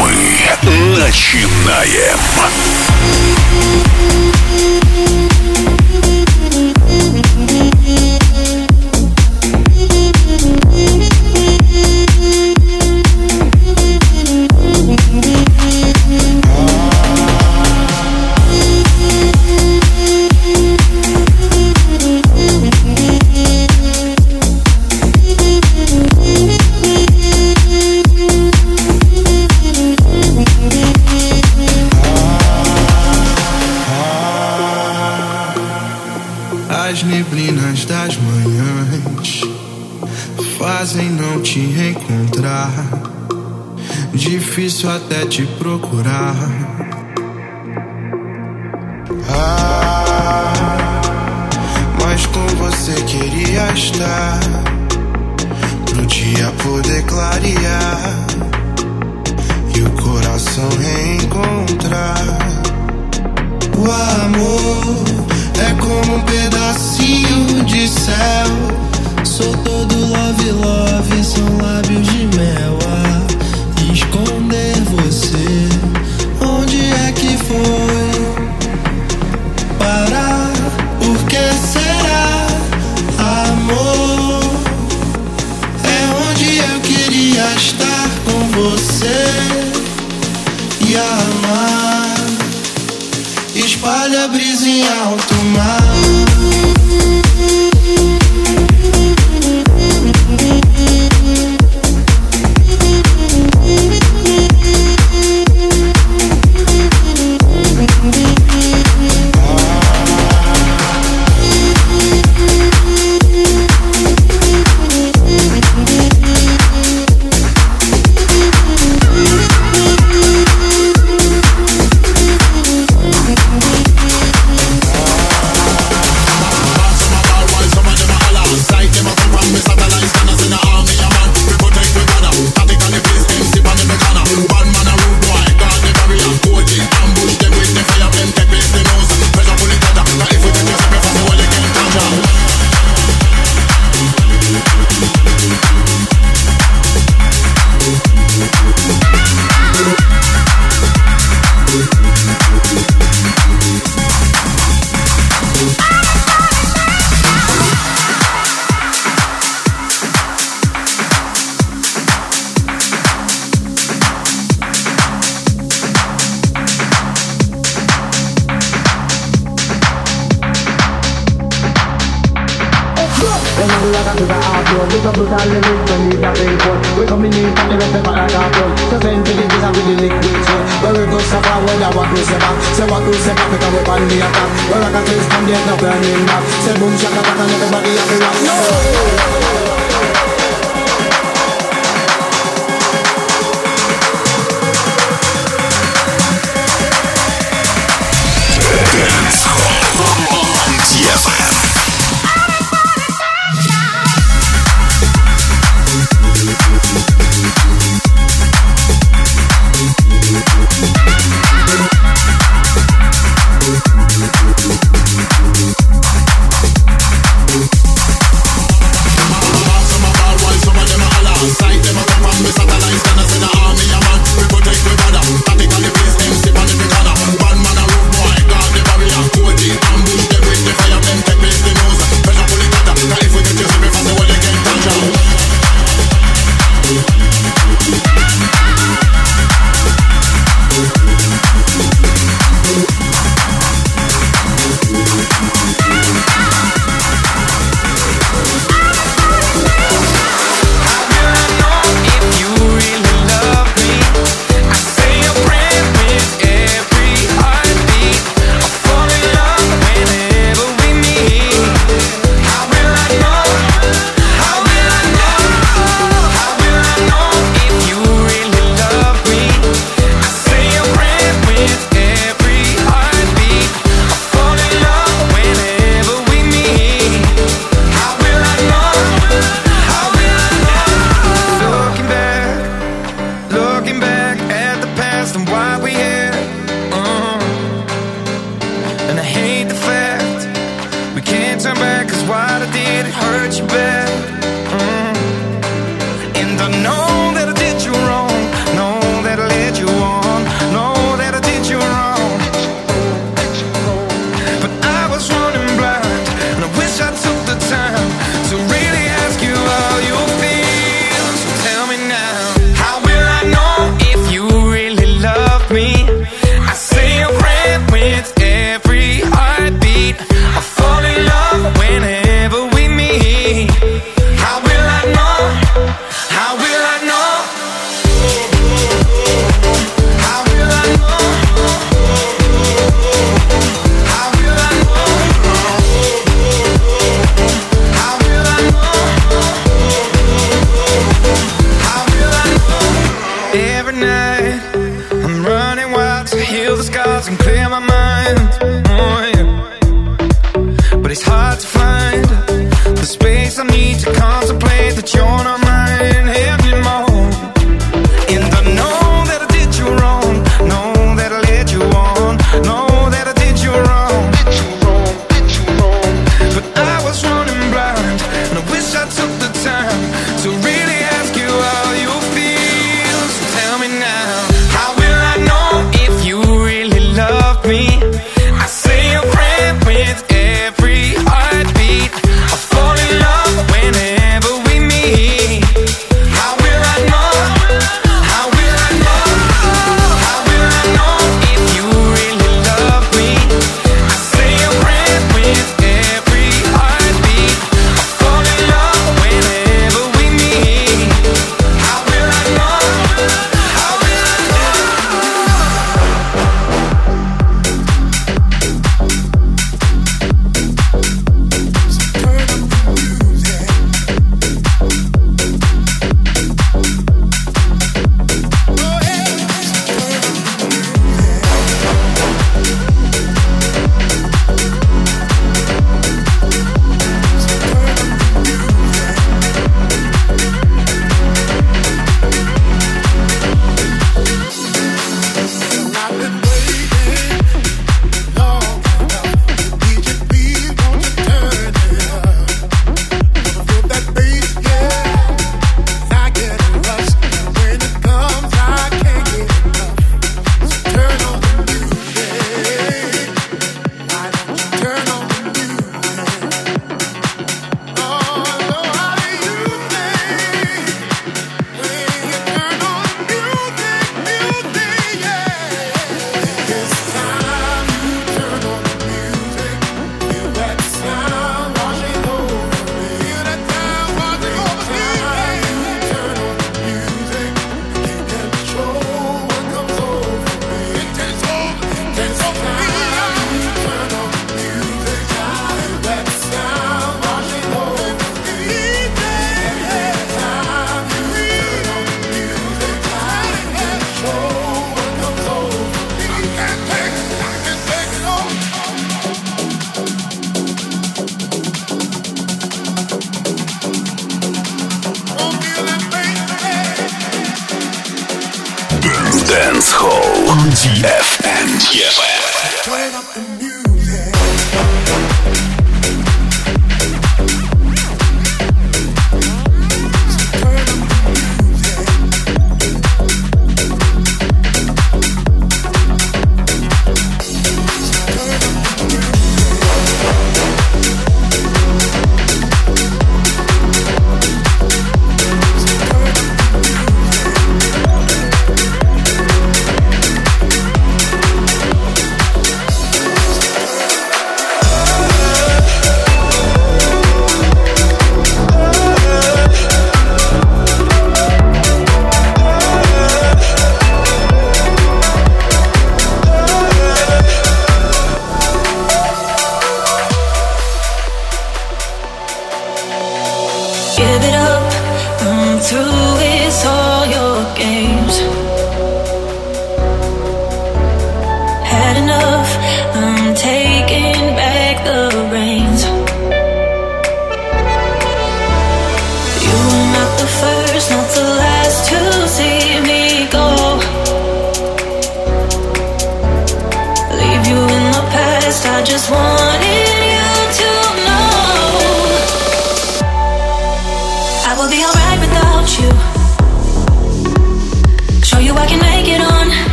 Мы начинаем. Difícil até te procurar. Ah, mas com você queria estar. Pro dia poder clarear e o coração reencontrar. O amor é como um pedacinho de céu. Sou todo love, love, são lábios de mel. Foi? Parar, por que será? Amor, é onde eu queria estar com você e amar. Espalha a brisa em alto mar.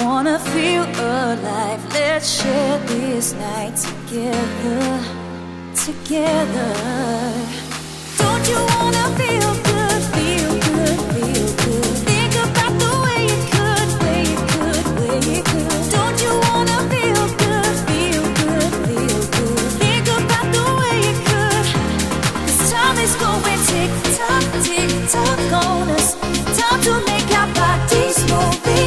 wanna feel alive. Let's share this night together, together. Don't you wanna feel?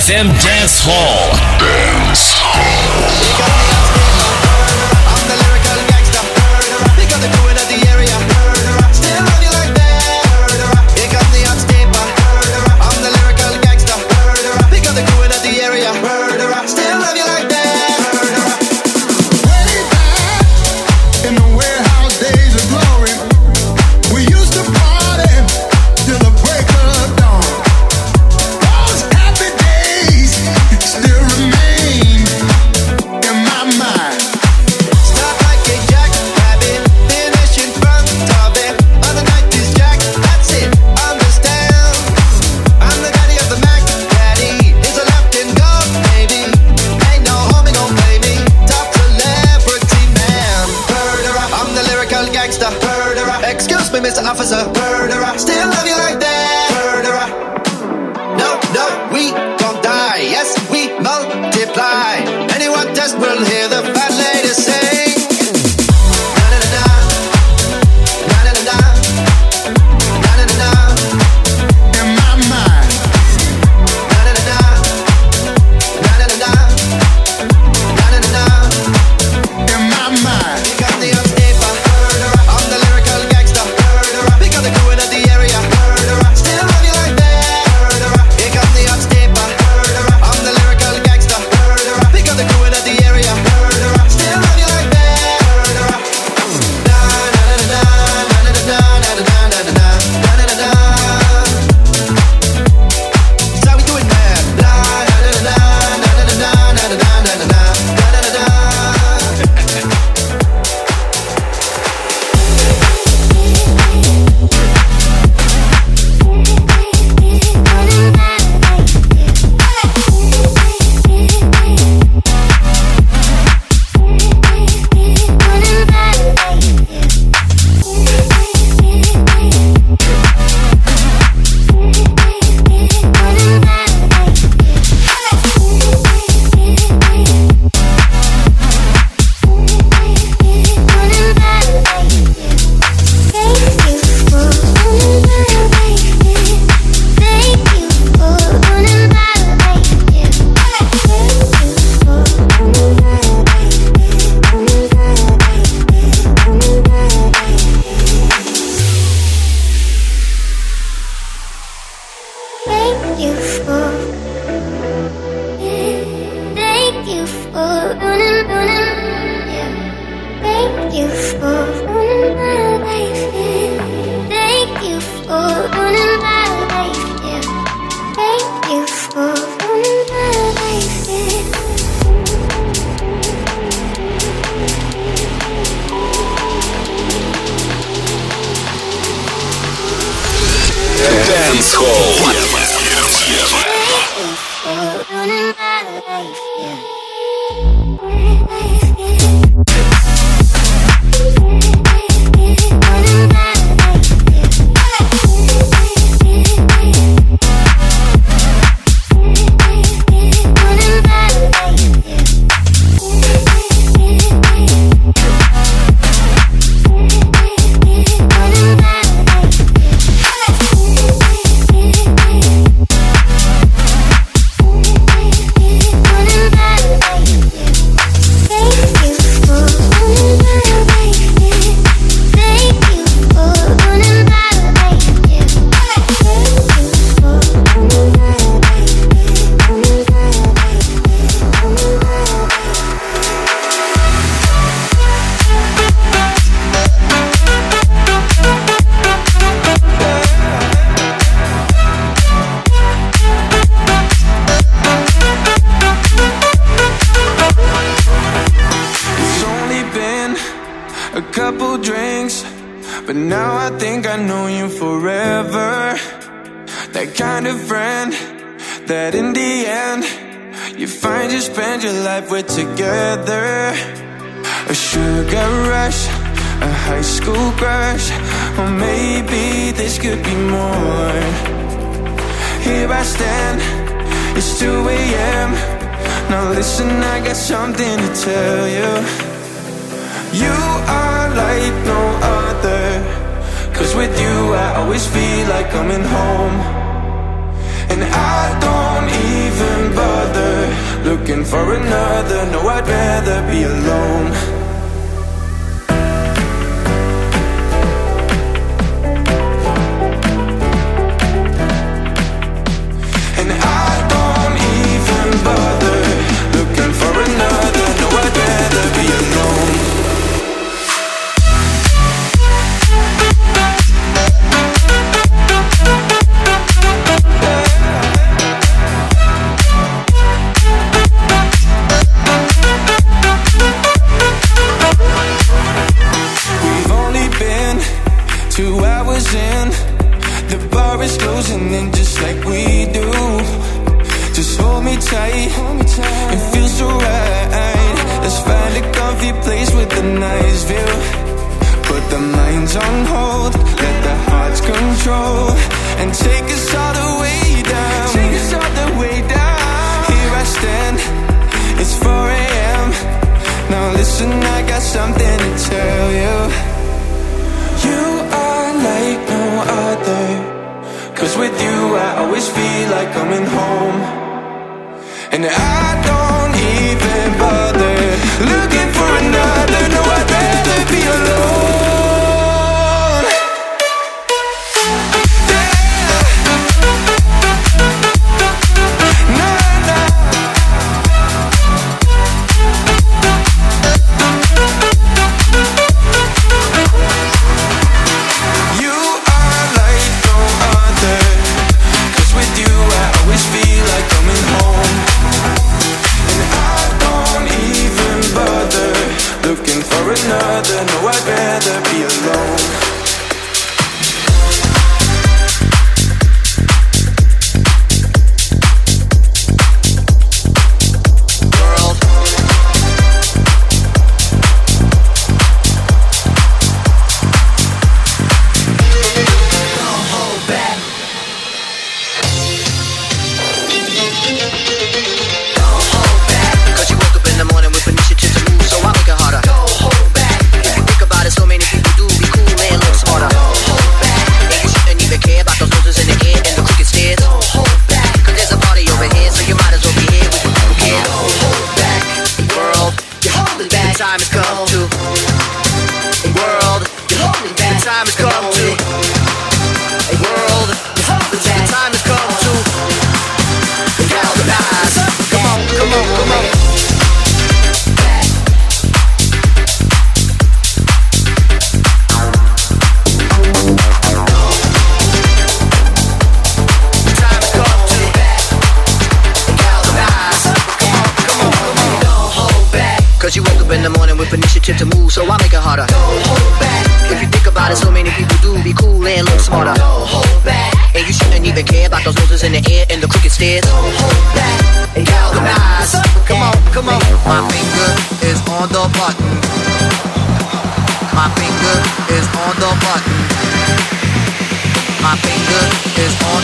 FM Dance Hall.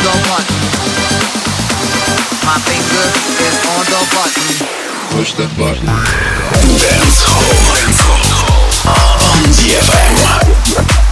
button. On the. Push the button. Dance Hall. Dance Hall. On DFM.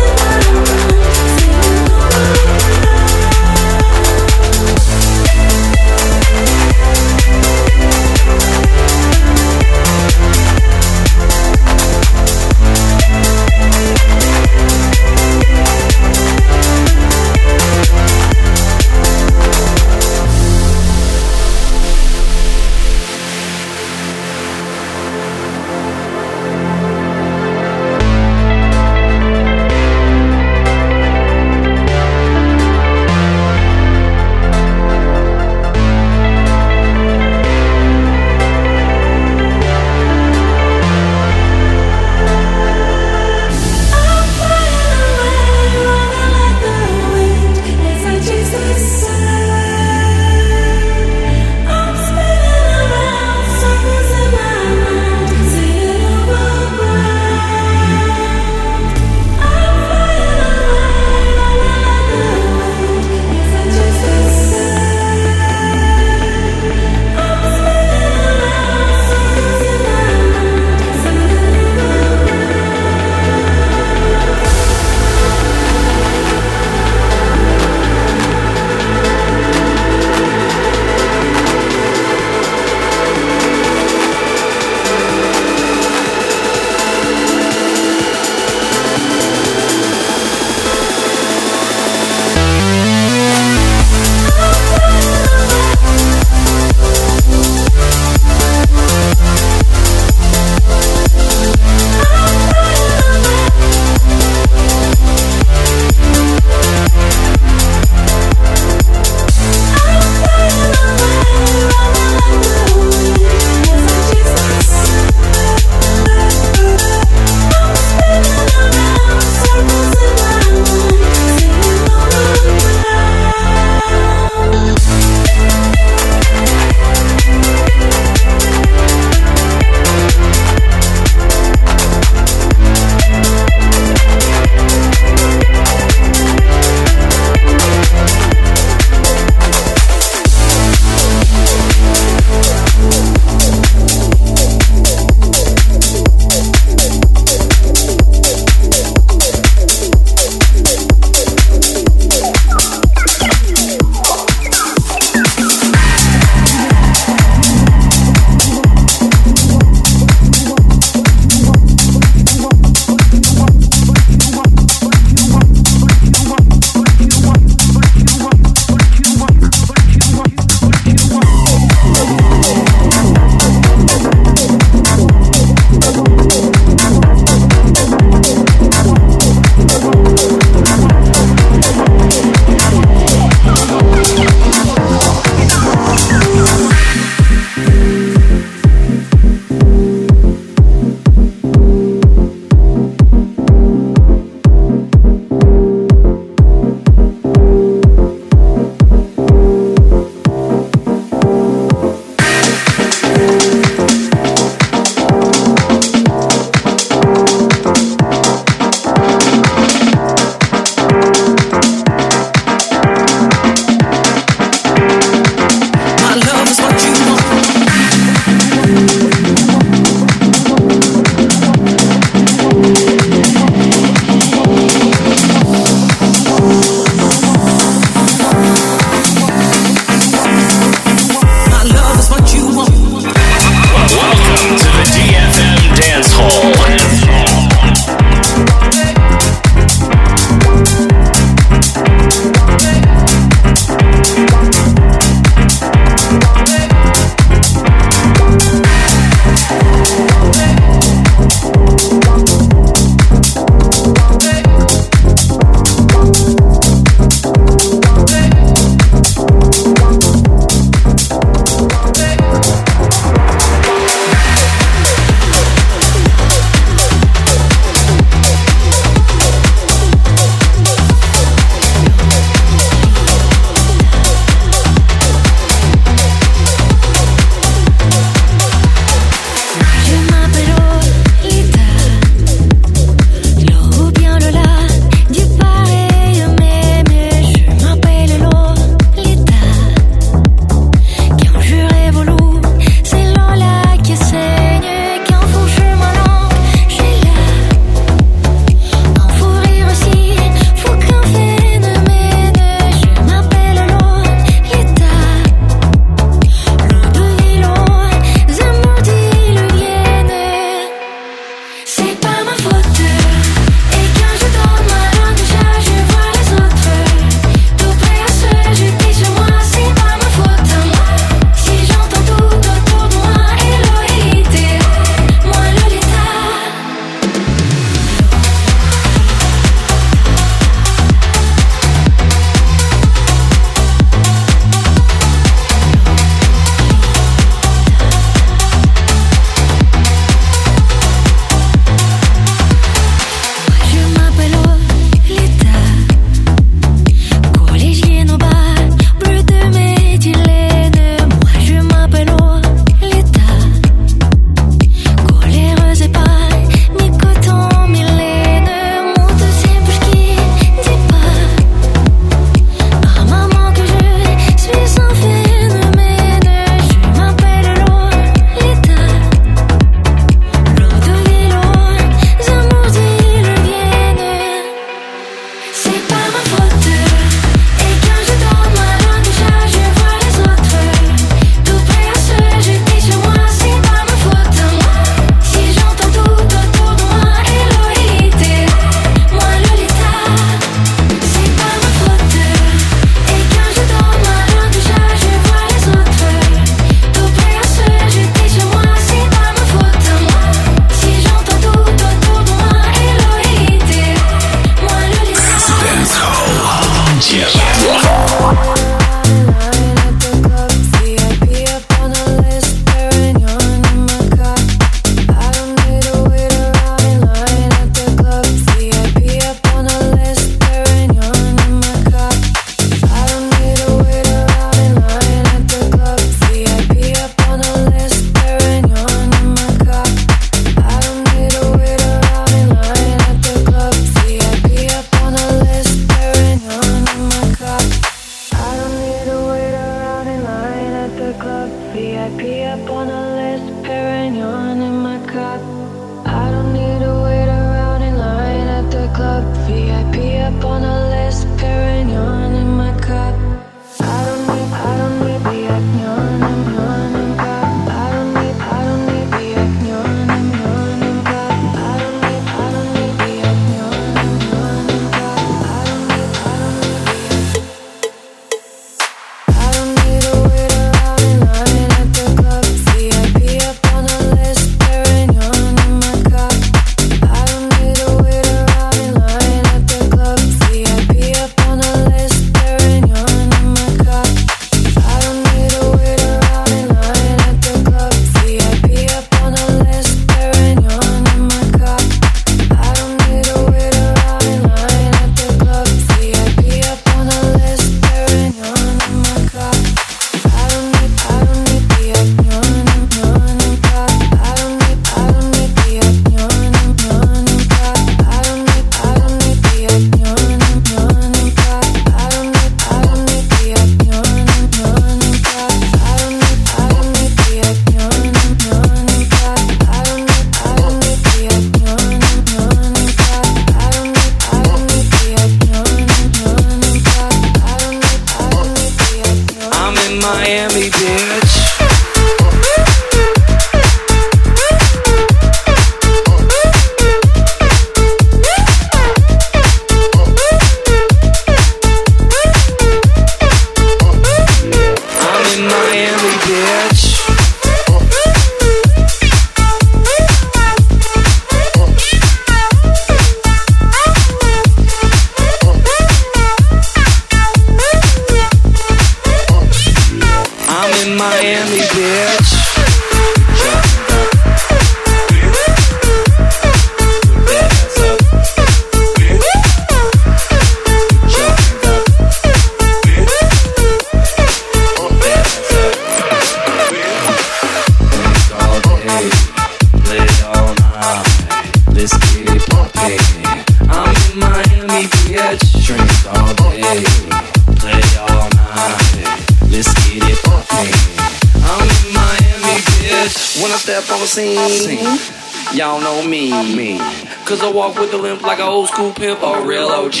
Old school pimp, a real OG.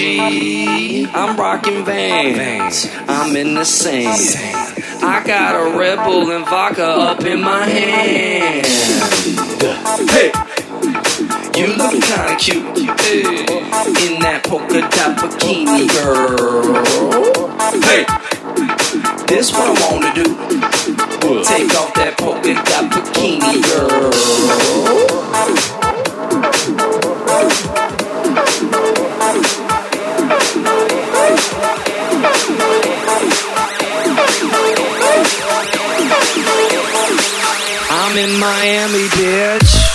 I'm rocking vans, I'm in the same. I got a Red Bull and vodka up in my hand. Hey, you look kinda cute in that polka dot bikini, girl. Hey, this what I wanna do. Take off that polka dot bikini, girl. In Miami, bitch.